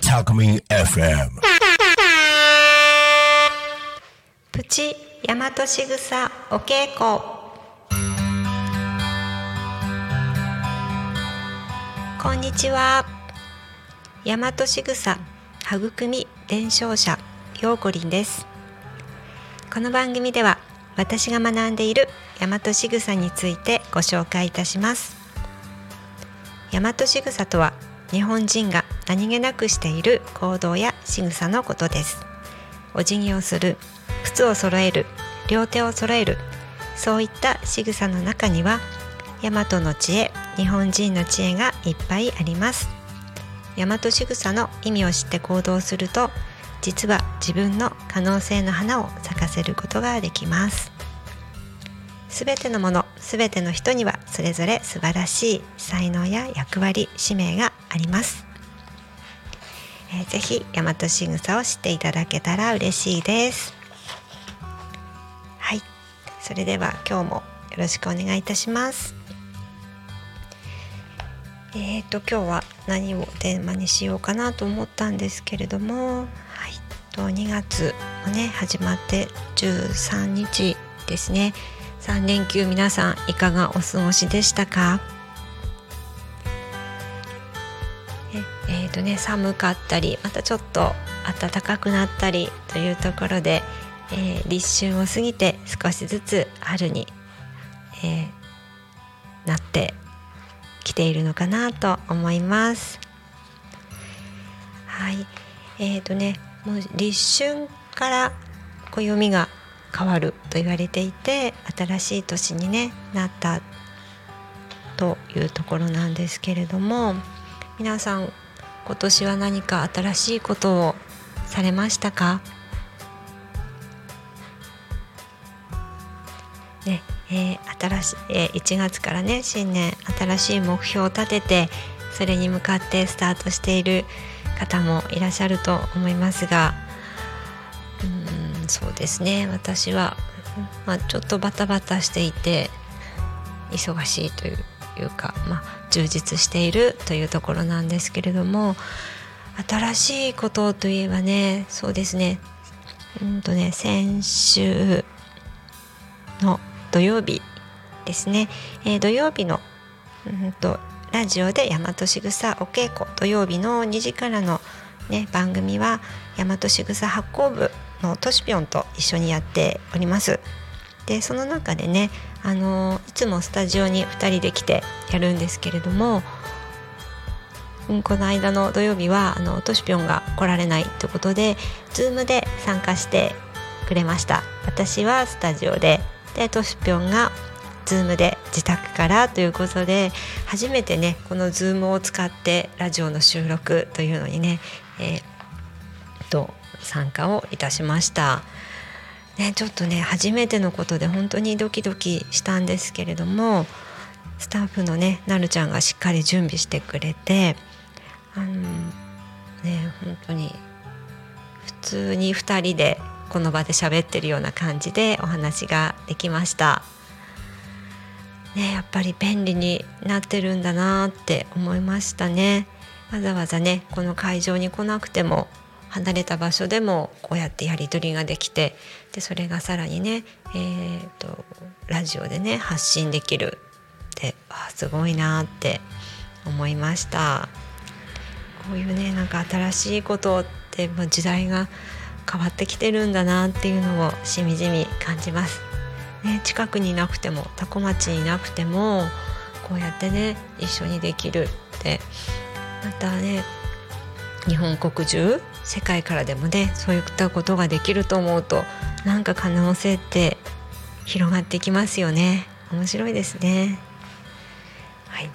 Takumi FM. プチ大和しぐさお稽古こんにちは大和しぐさ育み伝承者ようこりんですこの番組では私が学んでいる大和しぐさについてご紹介いたします。大和しぐさとは日本人が何気なくしている行動や仕草のことです。お辞儀をする靴を揃える両手を揃えるそういった仕草の中には大和の知恵日本人の知恵がいっぱいあります。大和仕草の意味を知って行動すると実は自分の可能性の花を咲かせることができます。すべてのものすべての人にはそれぞれ素晴らしい才能や役割使命があります。えーぜひ大和しぐさを知っていただけたら嬉しいです。はい。それでは今日もよろしくお願いいたします。えーと今日は何をテーマにしようかなと思ったんですけれども。と2月もね始まって13日ですね。3連休皆さんいかがお過ごしでしたか？ええーとね、寒かったりまたちょっと暖かくなったりというところで、えー立春を過ぎて少しずつ春に、えーなってきているのかなと思います。はい、えーとねもう立春から暦が変わると言われていて新しい年に、ね、なったというところなんですけれども皆さん今年は何か新しいことをされましたか？ねえー新し、えー1月からね新年新しい目標を立ててそれに向かってスタートしている方もいらっしゃると思いますがうんそうですね。私は、まあ、ちょっとバタバタしていて忙しいといういうか、まあ、充実しているというところなんですけれども新しいことといえばねそうですね。うんとね先週の土曜日ですね、えー土曜日のうんとラジオで大和しぐさお稽古。土曜日の2時からの、ね、番組は大和しぐさ発行部のとしぴょんと一緒にやっております。でその中でね、あのいつもスタジオに2人で来てやるんですけれども、うんこの間の土曜日はあのとしぴょんが来られないということで Zoom で参加してくれました。私はスタジオで。でとしぴょんが Zoom で自宅からということで初めてねこの Zoom を使ってラジオの収録というのにね、えーと参加をいたしました。ね、ちょっとね初めてのことで本当にドキドキしたんですけれどもスタッフのねなるちゃんがしっかり準備してくれてあのね本当に普通に2人でこの場で喋ってるような感じでお話ができました。ね、やっぱり便利になってるんだなって思いましたね。わざわざねこの会場に来なくても離れた場所でもこうやってやり取りができてでそれがさらにね、えー、とラジオでね発信できるってあすごいなって思いました。こういうねなんか新しいことって時代が変わってきてるんだなっていうのをしみじみ感じます。ね、近くにいなくても多古町にいなくてもこうやってね一緒にできるって。またね日本国中世界からでもねそういったことができると思うとなんか可能性って広がってきますよね。面白いですね。はい。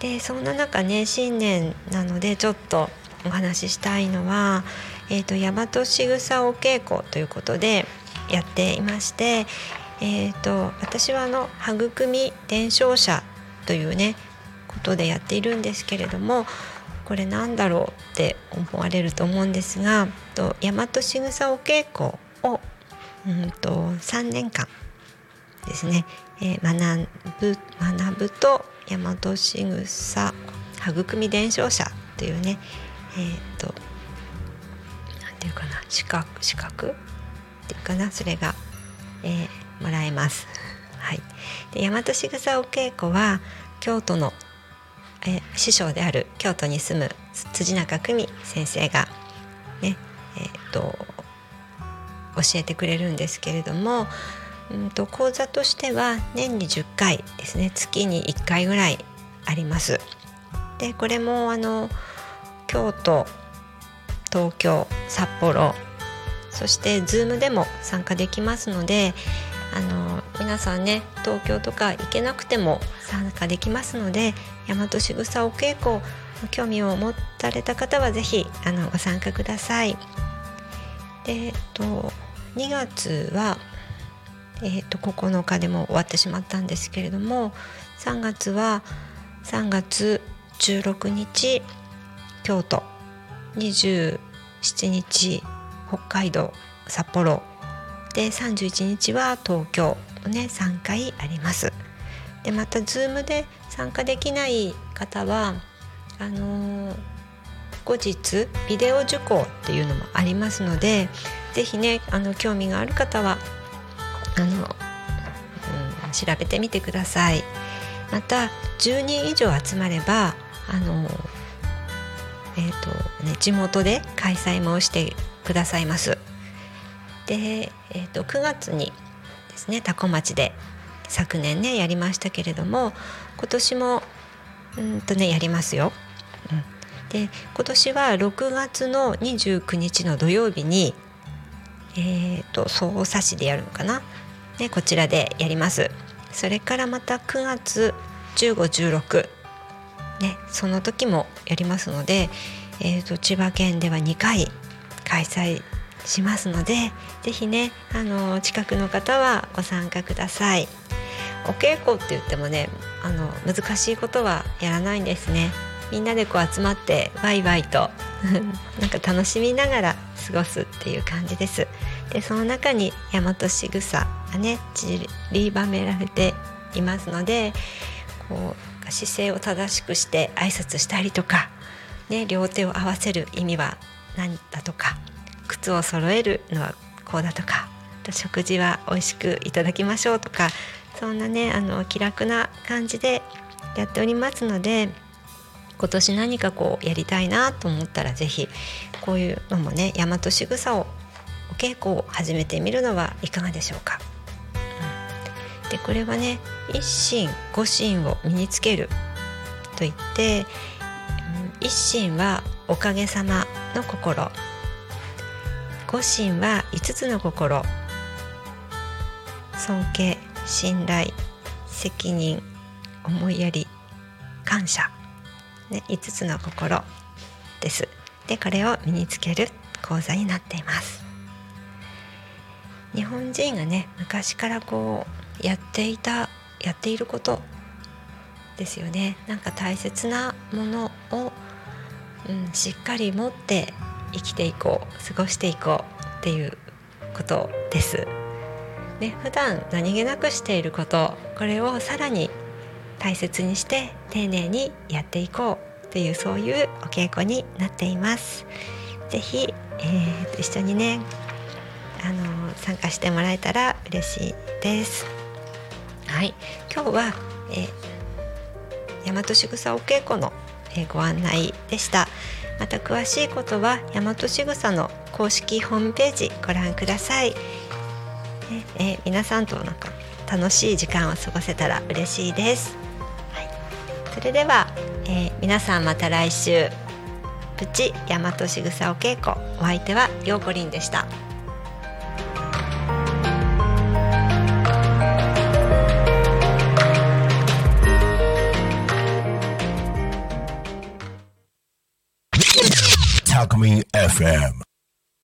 でそんな中ね新年なのでちょっとお話ししたいのはえー、と大和しぐさお稽古ということでやっていまして、えー、と私はあの育み伝承者というねことでやっているんですけれどもこれなんだろうって思われると思うんですがと大和しぐさお稽古をうんと3年間ですね、えー、学ぶ学ぶと大和しぐさ育み伝承者というねえっ、ー、となんていうかな資格資格っていうかなそれが、えー、もらえます。はい、で大和しぐさお稽古は京都の、え、師匠である京都に住む辻中久美先生がねえーと教えてくれるんですけれどもうんと講座としては年に10回ですね月に1回ぐらいあります。でこれもあの京都東京札幌そして Zoom でも参加できますのであの皆さんね東京とか行けなくても参加できますので大和しぐさお稽古興味を持たれた方は是非あのご参加ください。でえっと2月はえーと、9日でも終わってしまったんですけれども3月は3月16日京都27日北海道札幌で31日は東京ね3回あります。でまた Zoom で参加できない方はあのー、後日ビデオ受講っていうのもありますので是非ねあの興味がある方はあの、うん、調べてみてください。また10人以上集まればあの、えーとね、地元で開催もしてくださいます。で、えーと、9月にですね多古町で昨年ねやりましたけれども今年もうんとねやりますよ。うん、で今年は6月の29日の土曜日にえーと、総差しでやるのかな、ね、こちらでやります。それからまた9月1516ねその時もやりますので、えーと、千葉県では2回開催しますので是非ねあの近くの方はご参加ください。お稽古って言ってもねあの難しいことはやらないんですね。みんなでこう集まってワイワイと なんか楽しみながら過ごすっていう感じです。でその中に大和しぐさがね散りばめられていますのでこう姿勢を正しくして挨拶したりとか、ね、両手を合わせる意味は何だとか靴を揃えるのはこうだとか食事は美味しくいただきましょうとかそんなねあの気楽な感じでやっておりますので今年何かこうやりたいなと思ったら是非こういうのもね大和しぐさをお稽古を始めてみるのはいかがでしょうか。うん、でこれはね一心五心を身につけるといって、うん、一心はおかげさまの心五心は五つの心尊敬信頼責任思いやり感謝、ね、5つの心です。でこれを身につける講座になっています。日本人がね昔からこうやっていたやっていることですよね。なんか大切なものを、うん、しっかり持って生きていこう過ごしていこうっていうことです。ね、普段何気なくしていることこれをさらに大切にして丁寧にやっていこうっていうそういうお稽古になっています。ぜひ、えー、一緒にねあの参加してもらえたら嬉しいです。はい、今日は、えー、大和しぐさお稽古の、え、ご案内でした。また詳しいことは大和しぐさの公式ホームページご覧ください。ねえ、皆さんとなんか楽しい時間を過ごせたら嬉しいです。はい、それでは、えー、皆さんまた来週。プチ大和しぐさお稽古お相手はようこりんでした。FM.